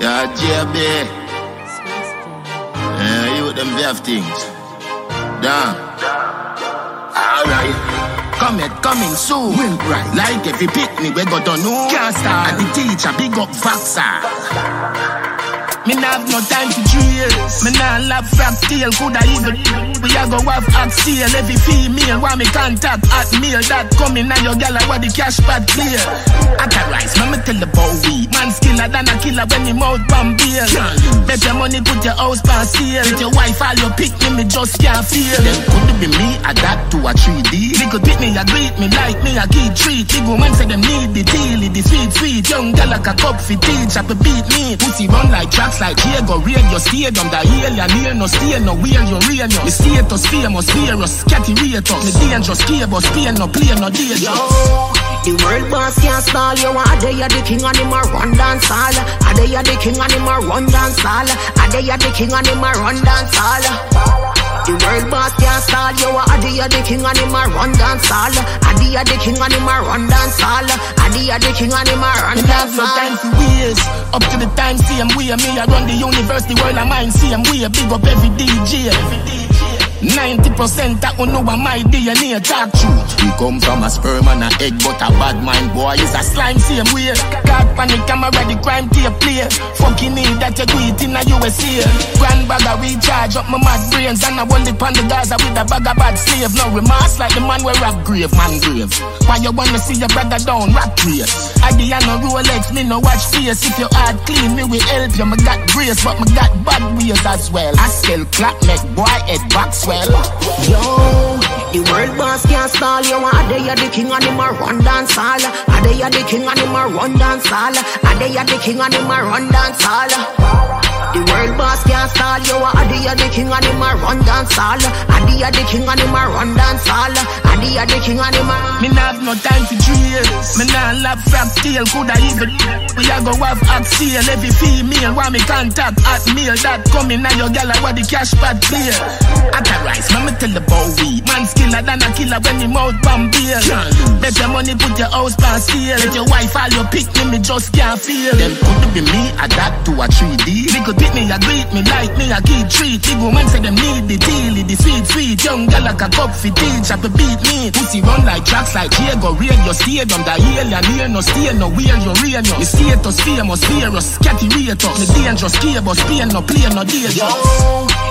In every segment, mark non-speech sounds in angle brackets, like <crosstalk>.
Yeah, JB. Yeah, you with them have things. Damn. Alright. Come it, coming soon. Win right. Like every picnic we go to know. Can't start. And the teacher big up Vaxa. Me nah have no time to trace. Me nah love frack tail, coulda even. We a go have act sale. Every female want me contact at mail. That coming now your gal what the cash pad clear. Authorize, me me tell the bow we. Man skiller than a killer when him out bomb bail. Better money put your house pan sale. With your wife all your pick me, me just can't feel. Then could be me adapt to a 3D? They could pick me, a greet me like me, a key treat. Big woman say them need the deal, the feed sweet. Young gal like a cup for teach, a beat me. Pussy run like tracks like Diego Radio Stadium. The alien here no stay no where you real no. Me status famous, virus, catty rate up. Me dangerous, cable, Spain no play no danger. Yo, the world boss can't stall you. A day you the king and him a run dance hall. A day you the king and him a run dance hall. A day you the king and him a run dance hall. The world boss can't stall you. A day you the king and him a run dance hall. A day the king and him a run dance hall. A day the king and him a run dance no hall. time for waste. Up to the time, same way. Me, I run the universe, the world, I mine, same way. Big up every DJ. 90% that who know my DNA talk truth. We come from a sperm and a egg, but a bad mind boy is a slime same way. God panic camera, the crime tape play. Fucking need that you do it in a USA. Grand bag I recharge up my mad brains and I hold it on the Gaza with a bag of bad slave. No remorse like the man where rock grave, man grave. Why you wanna see your brother down, rock race? I be on no Rolex, me no watch face. If your heart clean, me will help you. Me got grace, but me got bad ways as well. I still clap, make boy head back swell. Yo, the world boss can't stall you. A day you the king and him a run dance hall. A day you the king and him a run dance hall. A day you the king and him a run dance hall. The world boss can't stall you. A day you the king and him a run dance hall. A day you the king and him a run dance hall. A day you the king and him a Me nah have no time to trace. Me nah love frack tail, coulda even. We a go have act sale. Every female want me contact at mail. That coming now your gal what the cash pad clear. Authorize, me me tell the bow we. Man skiller than a killer when him out bomb bail. Better money put your house pan sale. With your wife all your pick me, me just can't feel. Then could be me adapt to a 3D? They could pick me, a greet me like me, a key treat. Big woman say them need the deal, the sweet sweet. Young gal like a cup for teach, up a beat me. Pussy run like tracks like Diego Radio Stadium. The alien here no stay no where you real no. Me status famous, virus, catty rate up. Me dangerous, cable, Spain no play no danger. Yo,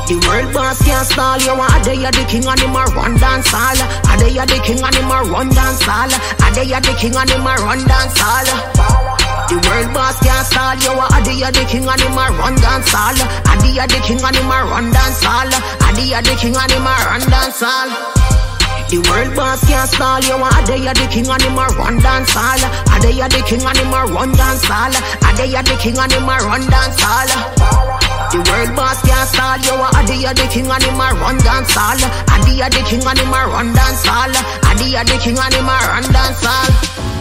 the world boss can't stall you. A day you the king and him a run dance hall. A day you the king and him a run dance hall. A day you the king and him a run dance hall. The world boss can't stall you. A day the king and him a run dance hall. A the king and him a run dance hall. A the king and him a run dance hall. The world boss can't stall you. A day you the king and him a run dance hall. A day you the king and him a run dance hall. A day you the king and him a run dance hall. The world boss can't stall you. A day you the king and him a run dance hall. A day you the king and him a run dance hall. A day you the king and him a run dance hall.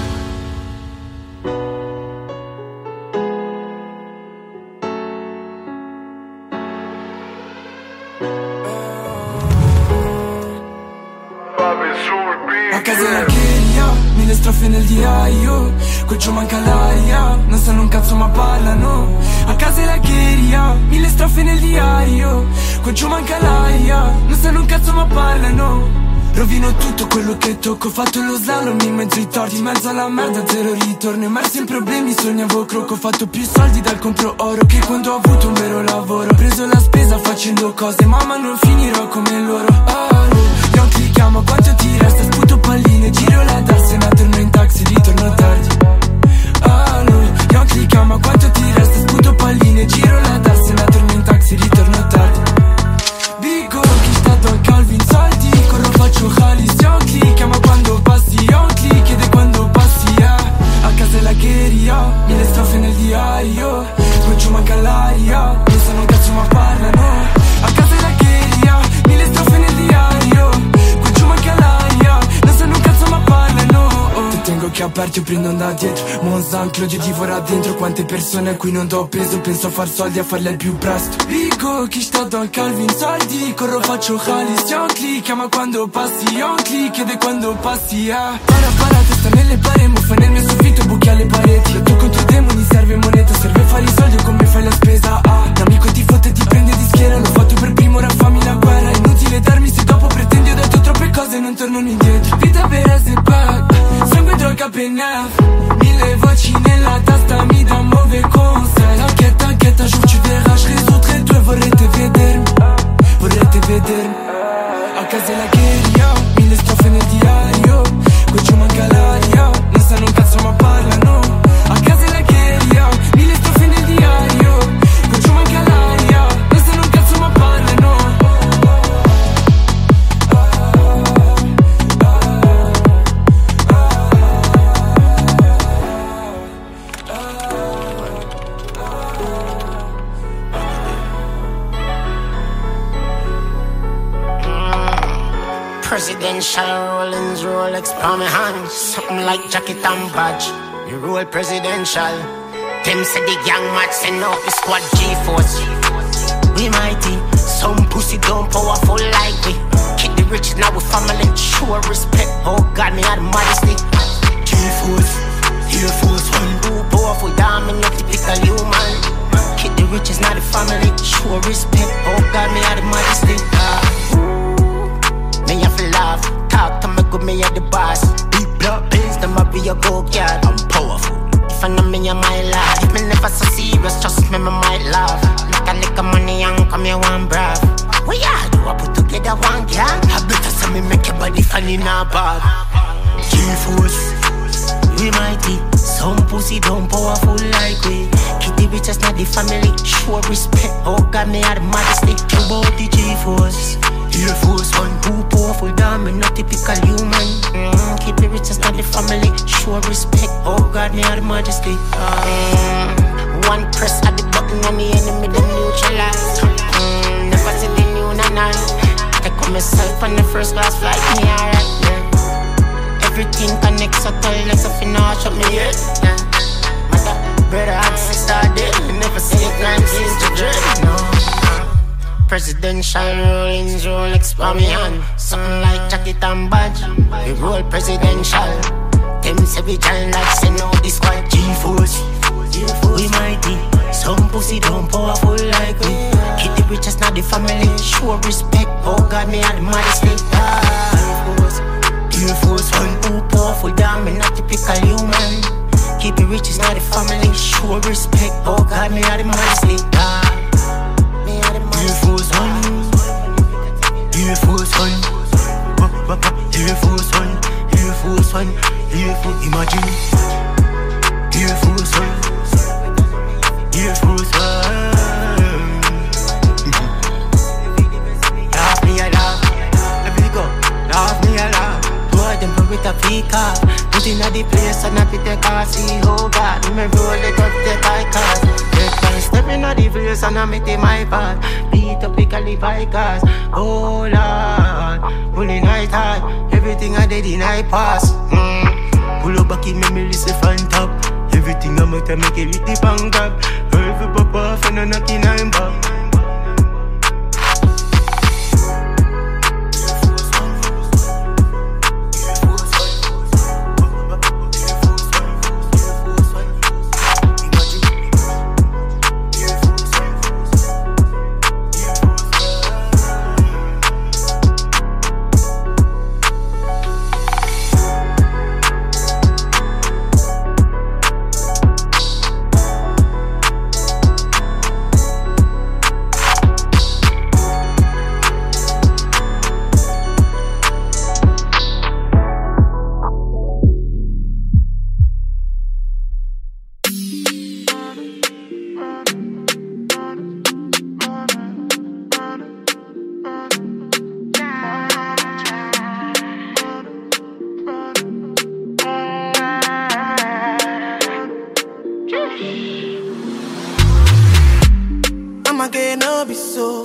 Diario Quel giù manca l'aria, non sanno un cazzo ma parlano. A casa della cheria, mille strofe nel diario. Quel giù manca l'aria, non sanno un cazzo ma parlano. Rovino tutto quello che tocco, fatto lo slalom in mezzo ai torti In mezzo alla merda zero ritorno, immerso in problemi sognavo croco Ho fatto più soldi dal compro oro che quando ho avuto un vero lavoro. Ho preso la spesa facendo cose, mamma non finirò come loro. Oh, clicchiamo quanto ti resta Sputo palline, giro la tarsena Torno in taxi, ritorno tardi. Allo, non clicchiamo quanto ti resta Sputo palline, giro la tarsena occhi aperti o prendo da dietro. Monza che oggi divora dentro. Quante persone a cui non do peso Penso a far soldi a farle al più presto. Rico chi sta dal Calvin? Saldi Corro faccio Halis John Click Chiama quando passi on click Ed quando passi a eh. Para para testa nelle pare Muffa nel mio soffitto buchi alle pareti. Lotto contro i demoni serve moneta Serve fare i soldi come fai la spesa? Ah. L'amico ti fotte e ti prende di schiera L'ho fatto per primo ora fammi la guerra. Inutile darmi se dopo pretendi Ho detto troppe cose e non tornano indietro. Vita vera se paga due capi Mille vaccini e la testa mi dà un mauvais conseil. Inquieta, inquieta, un jour tu verras Je risollerai due, vorrei te vedermi Vorrei te vedermi A casa la guerra, mille strophes strofe nel diario. Qui ci manca l'aria Non sanno un cazzo ma poi Presidential Rollins Rolex on my hand. Something like jacket and badge. You roll presidential. Them say the young match send out the squad G-Force. We mighty. Some pussy don't powerful like we. Keep the rich now with family. Sure respect. Oh God, me had modesty. G-Force. Air Force One. Too powerful, me not typical human. Keep the riches, not the family. Sure respect. Oh God, me had modesty. Talk to me good, me at the boss. Big blood pills, them be a go girl. I'm powerful. If I know me, I might laugh. If me never so serious, trust me, me might laugh. Make a lick of money and come here one brav. We ya do? I put together one girl. I better say me make your body funny now, bad. G-Force. We mighty, some pussy don't powerful like we. Kitty bitches not the family, show respect. Oh God, me had modesty. About the. Air Force damn, me not typical human. Mm, keep the riches, not the family. Show respect. Oh God, me the majesty. Mm, one press at the button and the enemy them neutralize. Mm, never see the new nine. Take on myself on the first class flight, me alright. Yeah. Everything connects, so tell if you know, shut me head. Yeah. Mother, brother, and sister, dead. Never see a crime since the dread. No. Presidential rollings, Rolex for me hand. Something like jacket and badge. We roll presidential. Them savage and like say no this one G-Force. We mighty. Some pussy don't powerful like we. Keep the riches, not the family. Show respect. Oh God, me had modesty. Ah, Air Force One, too powerful, damn, me not typical human. Keep the riches, not the family. Show respect. Oh God, me had modesty. Air Force One, Air Force One, Air Force One, Air Force One, Air Force. Imagine, Air Force One, Air Force One. With a off. Put in a the place and I fit the car. See how God, me roll it up the bike cars. Take one step in a the place and I make it my path. Beat up the Cali cars. Oh Lord, pulling night high. Everything I did in I pass. Mm. Pull up back in me, me listen fan top. Everything I make, I make it with the bang grab. Every pop off and I knock in I'm back.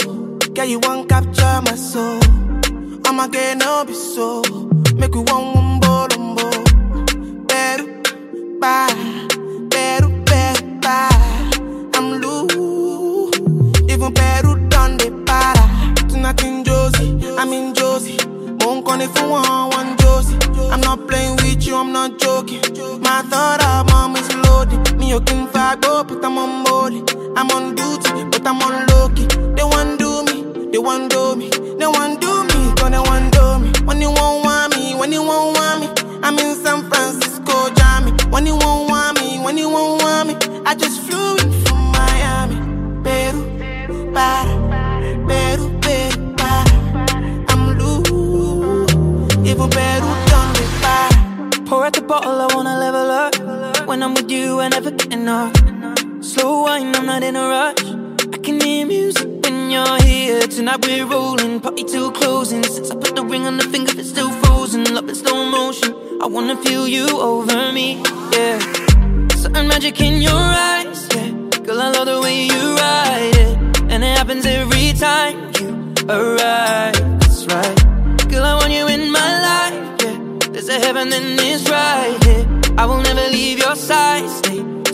Girl, you want capture my soul. I'ma get no be so. Make you want one bolombo. Better, bye. Better, better, bye. I'm loose. Even Peru done the para. Tonight in Josie, I'm in Josie. Won't call if you one Josie. I'm not playing with you, I'm not joking. My thought of mom is loaded. Me, you can go, but I'm on molly. I'm on duty, but I'm on low key. They want do me, they want do me, they want do me, gonna want do me. When you won't want me, when you won't want me, I'm in San Francisco, Jammy. When you won't want me, when you won't want me, I just flew in from Miami, Peru, para, Peru, Peru, para. I'm loose, even done me para. Pour out the bottle, I wanna level up. When I'm with you, I never get enough. Slow wine, I'm not in a rush. I can hear music when you're here. Tonight we're rolling, party till closing. Since I put the ring on the finger, it's still frozen. Love in slow motion. I wanna feel you over me, yeah. Certain magic in your eyes, yeah. Girl, I love the way you ride it, and it happens every time you arrive. That's right. Girl, I want you in to heaven, then it's right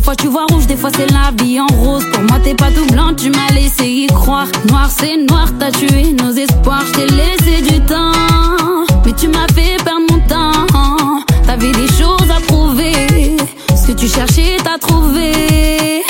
Des fois tu vois rouge, des fois c'est la vie en rose. Pour moi t'es pas tout blanc, tu m'as laissé y croire. Noir c'est noir, t'as tué nos espoirs. Je t'ai laissé du temps, mais tu m'as fait perdre mon temps. T'avais des choses à prouver, ce que tu cherchais t'as trouvé.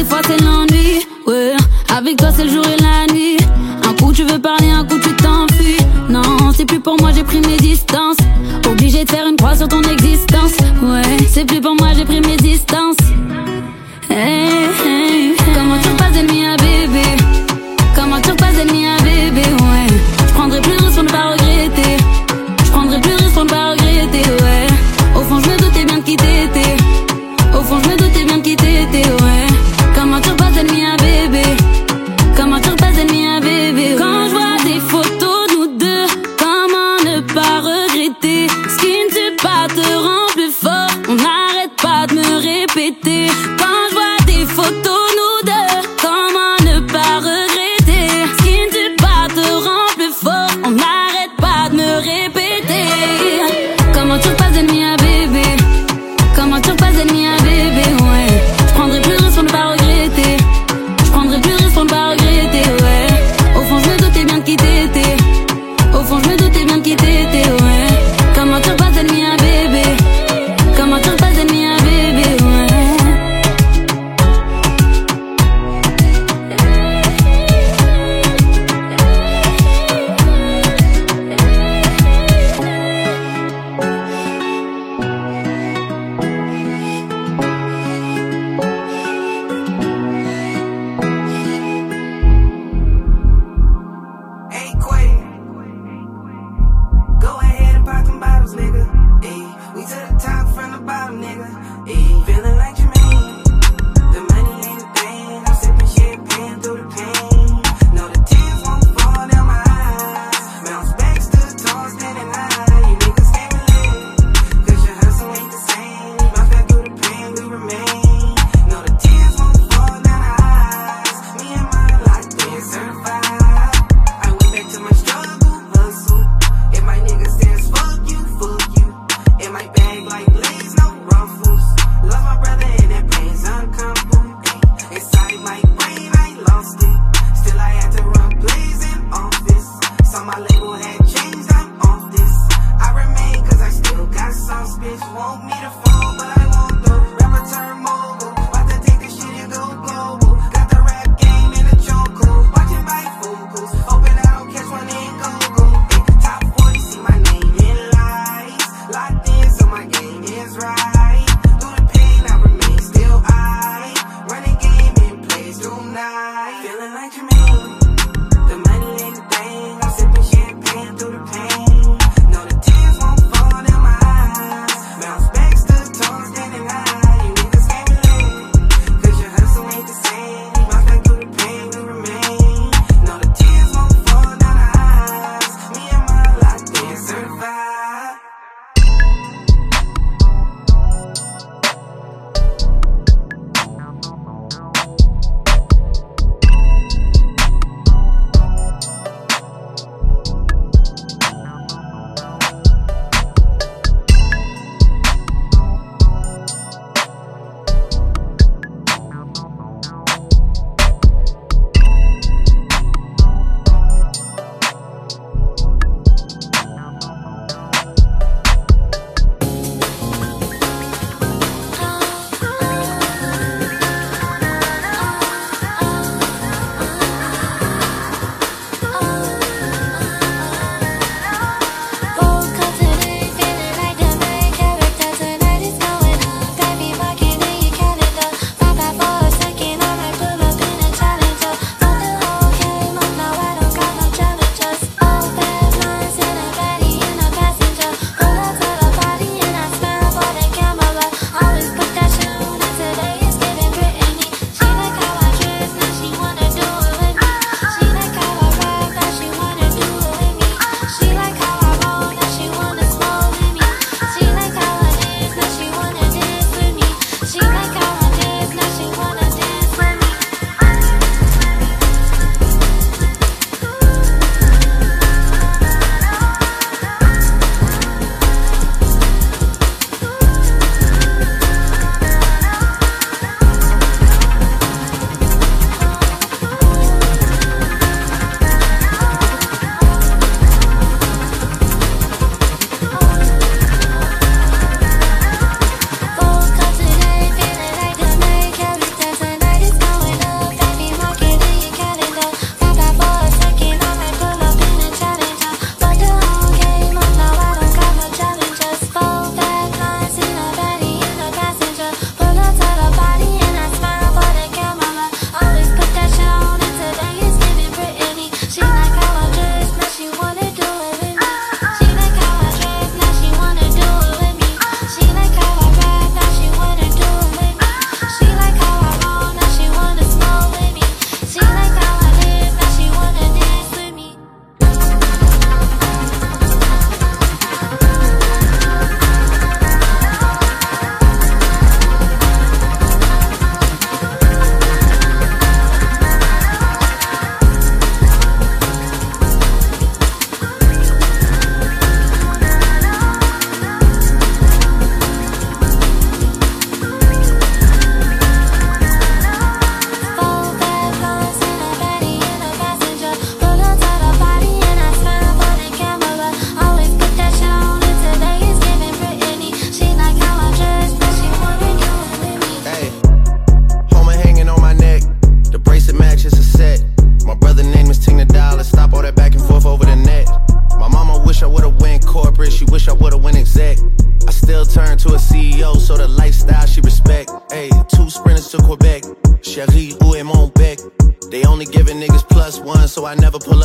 Des fois, c'est l'ennui, ouais. Avec toi, c'est le jour et la nuit. Un coup, tu veux parler, un coup, tu t'enfuis. Non, c'est plus pour moi, j'ai pris mes distances. Obligé de faire une croix sur ton existence, ouais. C'est plus pour moi, j'ai pris mes distances.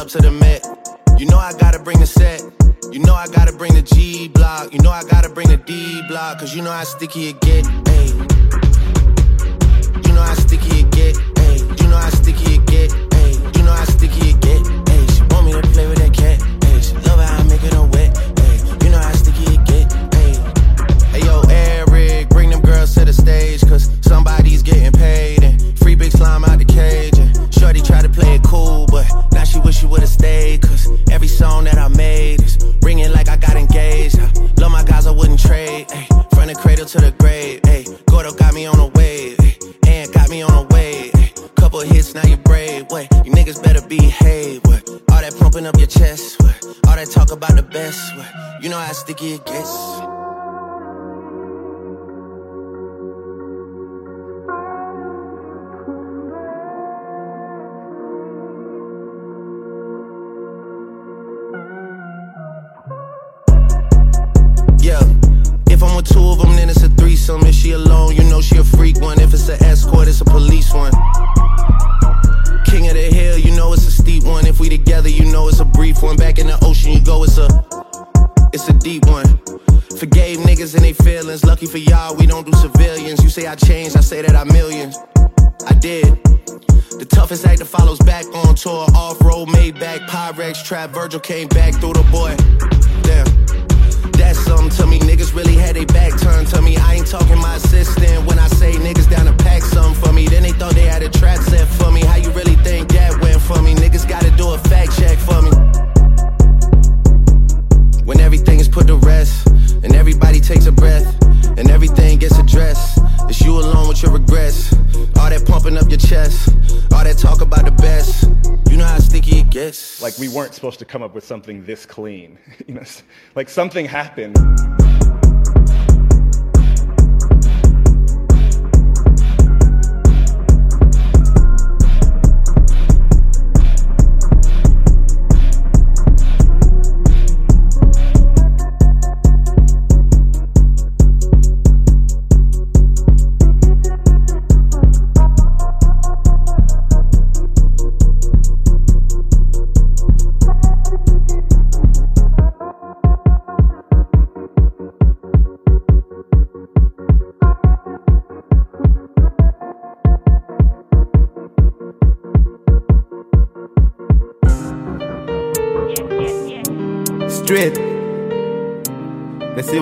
Up to the Met. You know I gotta bring the set. You know I gotta bring the G block. You know I gotta bring the D block. Cause you know how sticky it get. Ayy. You know how sticky it get. Ayy. You know how sticky it get. Ayy. You know how sticky it get. Ayy. She want me to play with that cat. Ayy. She love how I make it on wet. Ayy. You know how sticky it get. Ayy. Hey yo, Eric, bring them girls to the stage. Cause somebody's getting paid. And free big slime out the cage. And Shorty try to play it cool, but would've stayed. Cause every song that I made is ringing like I got engaged. I love my guys, I wouldn't trade. Ay, from the cradle to the grave. Ay, Gordo got me on a wave. Ay, and got me on a wave. Ay, couple hits, now you brave. Wait, you niggas better behave. What? All that pumping up your chest. What? All that talk about the best. What? You know how sticky it gets. Two of them, then it's a threesome. If she alone, you know she a freak one. If it's an escort, it's a police one. King of the hill, you know it's a steep one. If we together, you know it's a brief one. Back in the ocean, you go, it's a, it's a deep one. Forgave niggas and they feelings. Lucky for y'all, we don't do civilians. You say I changed, I say that I millions. I did. The toughest act that follows back on tour. Off road, made back, Pyrex, trap. Virgil came back through the boy. Damn. That's something to me. Niggas really had their back turned to me. I ain't talking my assistant when I say niggas down to pack something for me. Then they thought they had a trap set for me. How you really think that went for me? Niggas gotta do a fact check for me. When everything is put to rest, and everybody takes a breath, and everything gets addressed, it's you alone with your regrets. All that pumping up your chest, all that talk about the best. You know how sticky it gets. Like we weren't supposed to come up with something this clean. <laughs> you know, like something happened.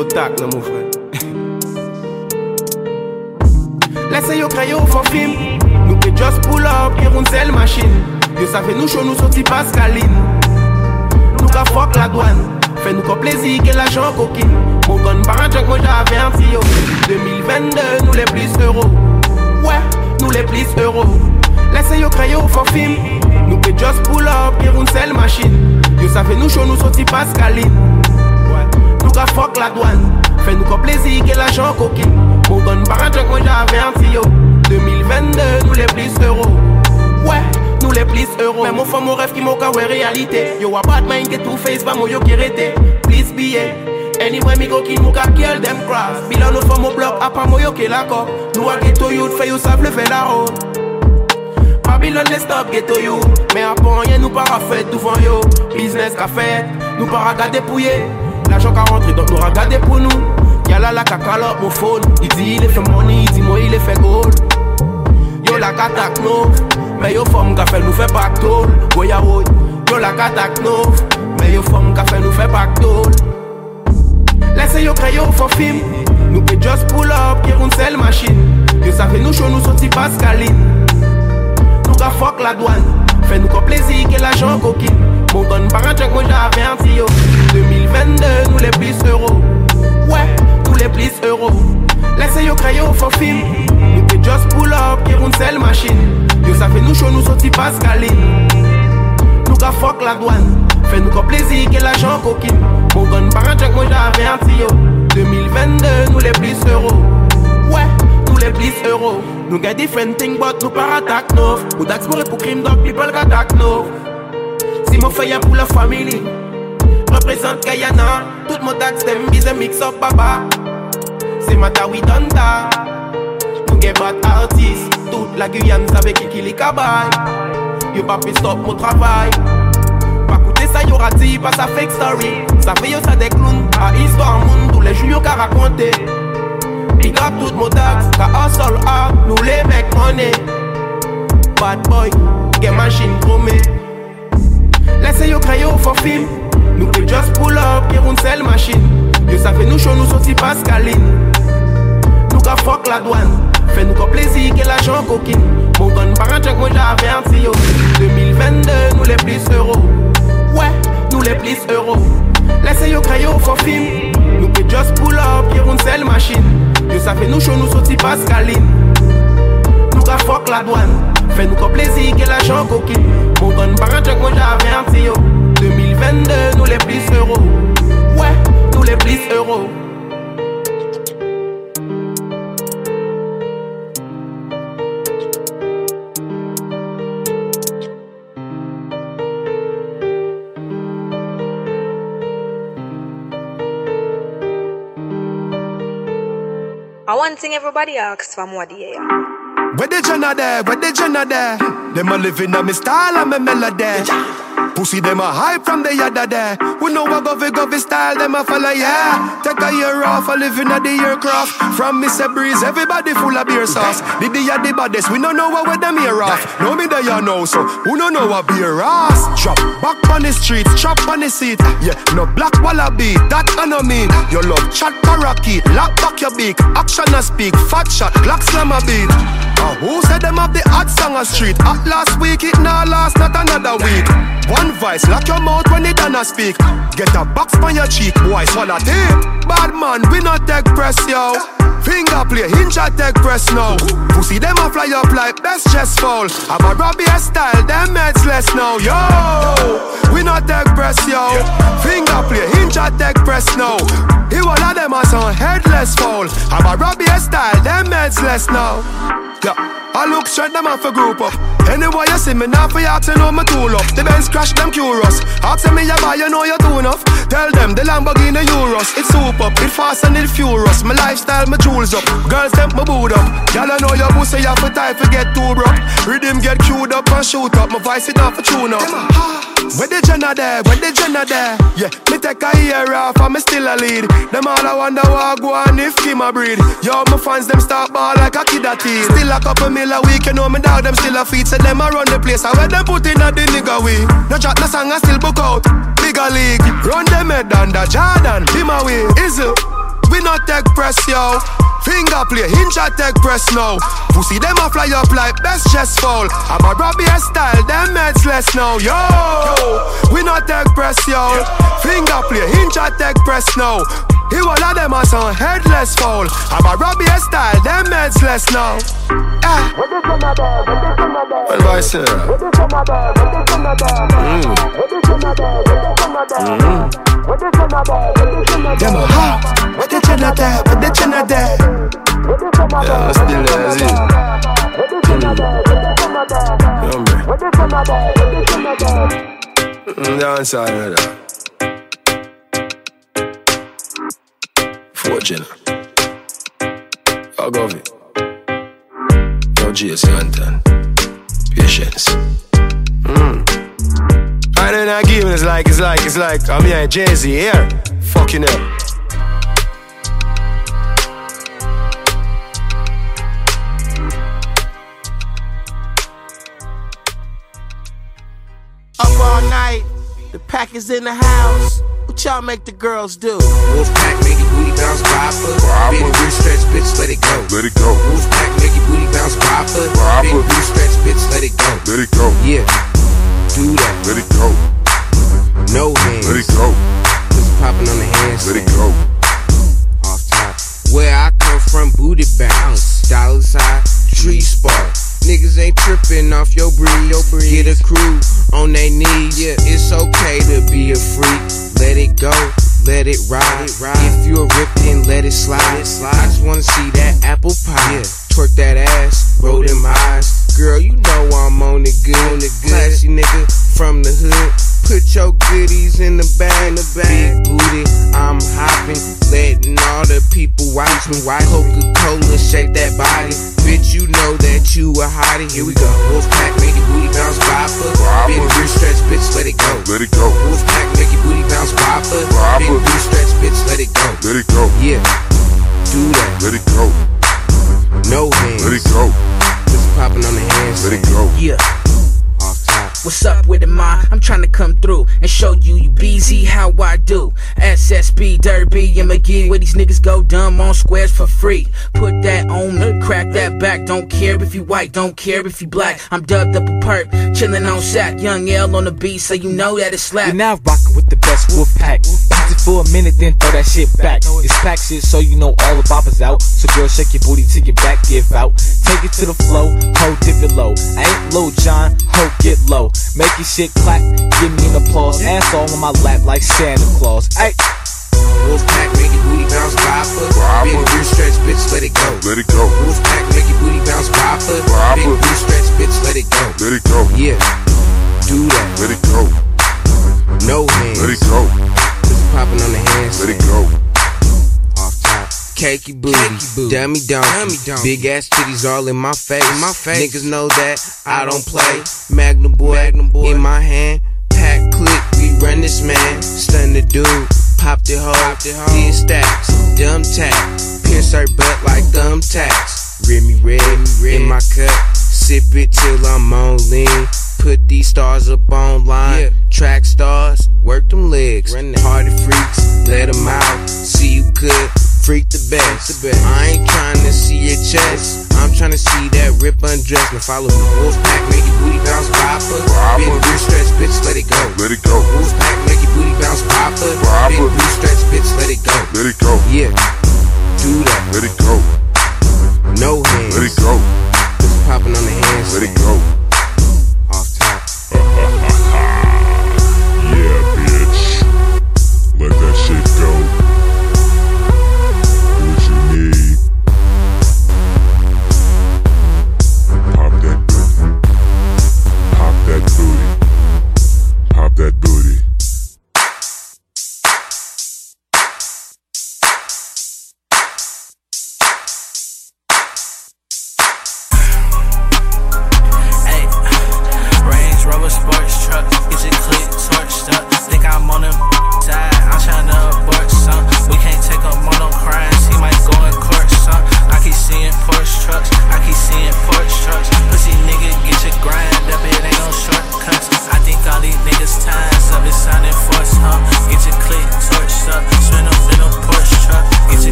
Laissez au coquine. Mon gun par un moi j'avais un yo. 2022, nous les plus euros. Ouais, nous les plus euros. Mais mon femme, mon rêve qui m'a ouais réalité. Yo, a bad mind, get two face, pas mon yo qui rete. Please it. Anyway, me go kill, mouka kill them cross. Bilan, nous femmes au bloc, à pas moi yo qui l'accord. Nous a ghetto youth, fait yo savent lever la route. Babylon les stop ghetto you Mais après rien nous para fait devant yo Business qu'a fait, nous para garder pour ye L'argent qu'a rentré donc nous regarder pour nous Yalla like I call up my phone. He deal if money, he deal if gold. Yo la katak nou Men yo fòm ka fè nou fè pak tol. Woy a woy Yo la katak nou Men yo fòm ka fè nou fè pak yo kre yo fò film Nou pe just pull up Kè roun sel machin Yo sa fè nou show nou soti pas kalin Nou la douane, Fè nou kon plezi ke la jan kokin. Moun don paran chèk mwen javè an ti yo 2022 nous les plis euro Wè ouais les plus euros. Laissez yo crayo for film. Nous peut just pull up, qui une seule machine. Yo ça fait nous show nous sorti Pascaline. Nous ka fuck la douane. Fais nous comme plaisir que l'argent coquine. Mon gun par un junk, moi j'avais un yo. 2022, nous les plus euros. Ouais, nous les plus euros. Nous get different thing, but nous par attaque neuf. Ou d'explorer pour crime, donc people attaque neuf. Si mon fait pour la famille, représente Guyana. Tout mon tax, them is a mix up, papa. Se mata widanta Nou gen bat artis Tout la Guyane save ki ki li kabay. Yo pa pe stop mou travay. Pa koute sa yo rati pa sa fake story. Sa fe yo sa dek loun A histwa an moun tou le jou yo ka rakonte. Big up tout mou dags Ka hustle up nou le mek mone Bad boy gen machine kome Lese yo kreyo fo film. Nou ke just pull up gen roun sel machine. Yo sa fe nou show nou soti pas kalin. nou ka fok la douane. Fè nou ka plezi ke la jan kokin Moun kon paran chak mwen jave ansi yo 2022 nou le plis euro Ouè, nou le plis euro Lese yo kreyo fò film. Nou pe just pull up, yeroun sel machin Yo sa fè nou chou nou soti paskalin Nou ka fok la douane. Fè nou ka plezi ke la jan kokin Moun kon paran chak mwen jave ansi yo 2022 nou le plis euro Ouè, nou le plis euro one thing everybody asks for more yeah. Where the Jenna there? Where the Jenna there? Them a living on me style and me melody. Pussy them a hype from the yada there. We know what govy govy style them a follow yeah. Take a year off, a living at the aircraft. From Mr. Breeze, everybody full of beer sauce. Did the yada baddest? We don't know what with them here off. Know me there you know, so who don't know what beer ass? Drop back on the streets, chop on the seat. Yeah, no black wallaby, that I know me. Your love chat parakeet, lock back your beak. Action a speak, fat shot, Glock slam a beat. Uh, who said them have the hot song a street? At last week, it now last, not another week. One voice, lock your mouth when it done speak. Get a box on your cheek, boy, swallow tape. Bad man, we not take press, yo. Finger play, hinge a take press now. Pussy them a fly up like best chest fall. I'm a Robbie style, them heads less now, yo. We not take press, yo. Finger play, hinge a take press now. He one of them a some headless fall. I'm a Robbie style, them heads less now. Yeah, I look straight them off a group up. Anyway, you see me now for you to know me tool up. The Benz crash them curious. Ask me you buy, you know you do enough. Tell them the Lamborghini Euros. It's soup up, it fast and it furious. My lifestyle, my jewels up. Girls them my boot up. Y'all know your pussy you for time to get too broke. Rhythm get queued up and shoot up. My voice it off for tune up. Where the Jenna there? Where the Jenna there? Yeah, me take a year off and me still a lead. Them all I wonder what I go on if Kim a breed. Yo, my fans them start ball like a kid a teen. Still a couple mil a week, you know me dog them still a feed. So them a run the place. I where them put in a the nigga way. No drop no song I still book out. Bigger league, run them head under Jordan. Be my way, is it? We not take press, yo. Finger play, hinge a take press now. Pussy them a fly up like best chest fall. I'm a Robbie style, them heads less now, yo. We not take press, yo. Finger play, hinge a take press now. He one of them a some headless fall. I'm a Robbie style, them heads less now. Ah. Well, vice mm. mm. Them a hot. What the chin there? What the chin there? Yeah, I'm still there, see. Mm, dance all right. Fortune. I'll go with it. No GS Anton. Patience. Mm. I don't know, give it's like, it's like, it's like, I'm here, Jay Z here. Fucking hell. Up all night, the pack is in the house. What y'all make the girls do? Wolfpack make your booty bounce proper. Big booty stretch, bitch, let it go. Let it go. Wolfpack make your booty bounce proper. Big booty stretch, bitch, let it go. Let it go. Yeah, do that. Let it go. Tripping off your breeze. Your breeze. Get a crew on their knees. Yeah, it's okay to be a freak. Let it go, let it ride. it ride If you're ripped, then let it slide. I just wanna see that apple pie. Twerk that ass, roll them eyes. Girl, you know I'm on the good. Classy nigga from the hood. Put your goodies in the bag, the bag. Big booty, I'm hopping, letting all the people watch me. White Coca-Cola, shake that body. Bitch, you know that you a hottie. Here we go. Wolfpack, make your booty bounce, popper. Big booty stretch, bitch, let it go. Let it go. Wolfpack, make your booty bounce, popper. Big booty stretch, bitch, let it go. Let it go. Yeah, do that. Let it go. No hands. Let it go. Just popping on the hands. Let it go. Yeah. What's up with it, ma? I'm trying to come through and show you you BZ how I do. SSB, Derby, and McGee, where these niggas go dumb on squares for free. Put that on me, crack that back. Don't care if you white, don't care if you black. I'm dubbed up a perp, chillin' on sack. Young L on the beat, so you know that it's slap. You're now rocking with the best wolf pack. Use it for a minute, then throw that shit back. It's pack shit, so you know all the boppers out. So girl, shake your booty till your back give out. Take it to the flow, ho, dip it low. I ain't Lil Jon, ho, get low. Make your shit clap, give me an applause. Ass all on my lap like Santa Claus. Ay. Wolfpack, make your booty bounce, popper. Big booty stretch, bitch, let it go. Let it go. Wolfpack, make your booty bounce, popper. Big booty stretch, bitch, let it go. Let it go. Yeah, do that. Let it go. No hands. Let it go. Just popping on the hands. Let it go. Cakey booty, dummy donkey, big ass titties all in my face. In my face. Niggas know that I don't play. Magnum boy, Magnum boy in my hand. Pack click, we run this man. Stun the dude, pop the hoe, did stacks, dumb tack. Pierce her butt like thumbtacks. Remy red in my cup, sip it till I'm on lean. Put these stars up online. Track stars, work them legs. Party freaks, let them out. See you could freak the best. I ain't trying to see your chest. I'm trying to see that rip undress. Now follow me. Wolfpack, make your booty bounce, popper. Big booty stretch, bitch, let it go. Let it go. Wolfpack, make your booty bounce, popper. Big booty stretch, bitch, let it go. Let it go. Yeah, do that. Let it go. No hands. Let it go. Just popping on the hands. Let it go.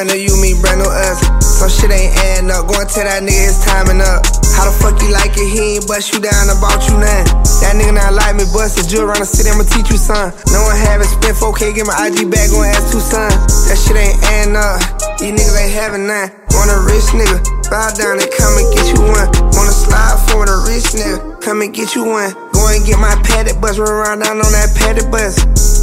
Brand new you, me, brand new us. Some shit ain't adding up. Going tell that nigga it's timing up. How the fuck you like it? He ain't bust you down about you none. That nigga not like me, bustin' jewel around the city, I'ma teach you son. No one have it, spent 4K, get my IG back, gon' ask two sons. That shit ain't adding up. These niggas ain't having none. Want a rich nigga, bow down and come and get you one. Wanna slide for a rich nigga, come and get you one. Go and get my padded bus, run around down on that padded bus.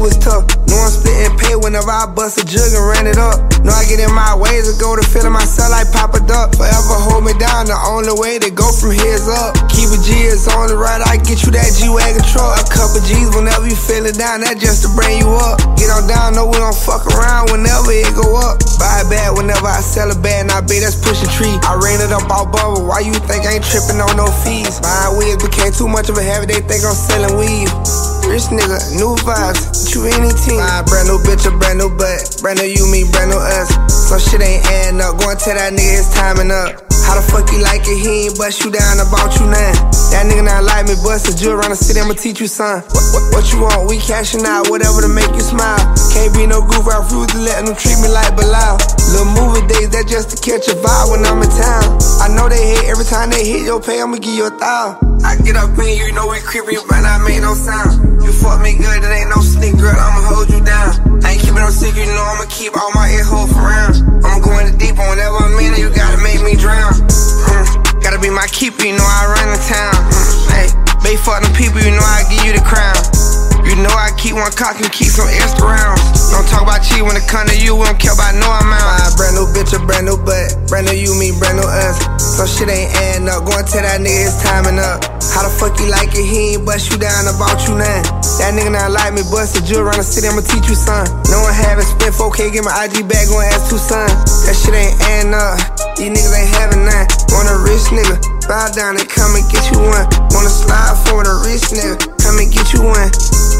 Shit was tough. No I'm splitting pay whenever I bust a jug and ran it up. No, I get in my ways to go to feeling myself like Papa Duck. Forever hold me down, the only way to go from here is up. Keep a G is on the right, I get you that G Wagon truck. A couple G's whenever you feeling down, that just to bring you up. Get on down, no, we don't fuck around whenever it go up. Buy a bag whenever I sell a bag, and I bet that's a tree. I ran it up all bubble, why you think I ain't tripping on no fees? Buying wigs became too much of a habit, they think I'm selling weed. Rich nigga, new vibes, you. Buy a brand new bitch, a brand new butt. Brand new you, me, brand new us. Some shit ain't adding up. Go and tell that nigga it's timing up. How the fuck you like it? He ain't bust you down about you none. That nigga not like me, bust a jewel around the city, I'ma teach you son. What, what, what you want? We cashing out, whatever to make you smile. Can't be no goof, I refuse to let them treat me like Bilal. Little movie days, that just to catch a vibe when I'm in town. I know they hate every time they hit your pay, I'ma give you a thou. I get up in you, know we creepy, but I make no sound. You fuck me good, it ain't no sneak, girl, I'ma hold you down. I ain't keeping no secret, you know I'ma keep all my ear holes around. I'ma go in the deep on whatever I'm in, you gotta make me drown. Mm, gotta be my keeper, you know I run the town. Mm, hey, they fuck them people, you know I give you the crown. You know I keep one cock and keep some extra rounds. Don't talk about cheat when it come to you, we don't care about no amount. Buy a brand new bitch, a brand new butt. Brand new you, me, brand new us. So shit ain't adding up. Go and tell that nigga it's timing up. How the fuck you like it? He ain't bust you down about you none. That nigga not like me, bust a jewel around the city, I'ma teach you son. No one have it, spent 4K, get my IG back, gon' ask two sons. That shit ain't adding up. These niggas ain't having none. Want a rich nigga, bow down and come and get you one. Wanna slide for the rich nigga, come and get you one.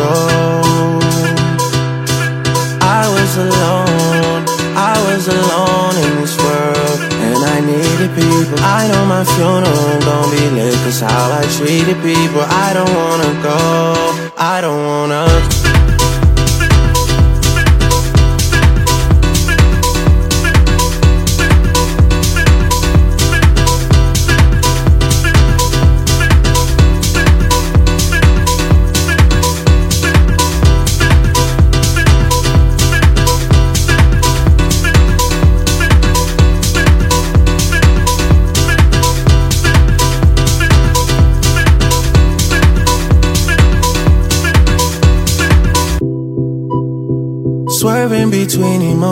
Go. I was alone, I was alone in this world, and I needed people. I know my funeral gon' be lit, cause how I treated people. I don't wanna go, I don't wanna.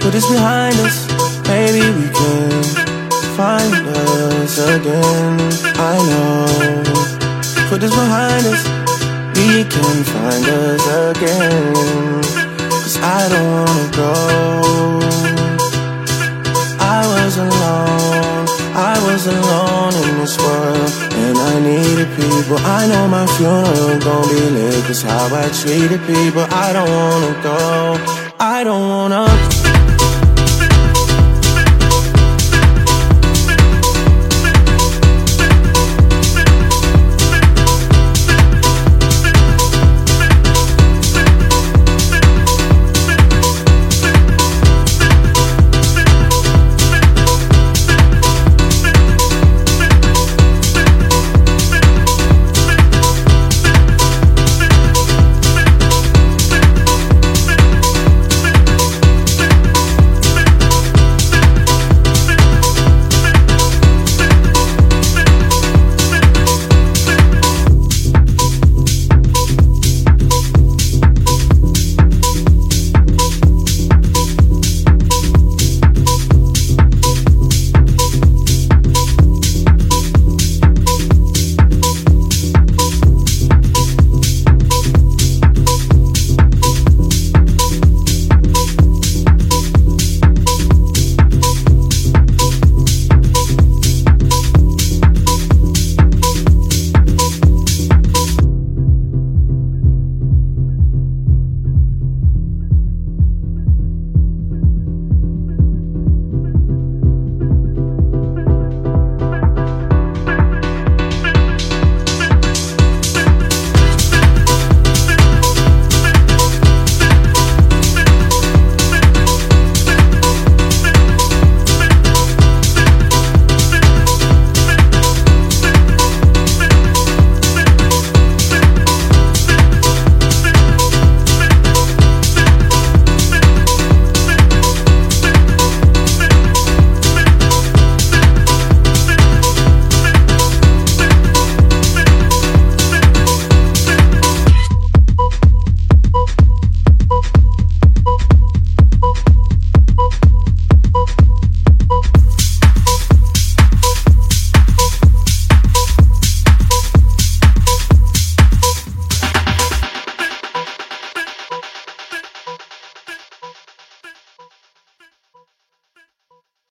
Put this behind us. Maybe we can find us again. I know. Put this behind us. We can find us again. Cause I don't wanna go. I was alone. I was alone in this world. And I needed people. I know my funeral gon' be lit. Cause how I treated people. I don't wanna go. I don't wanna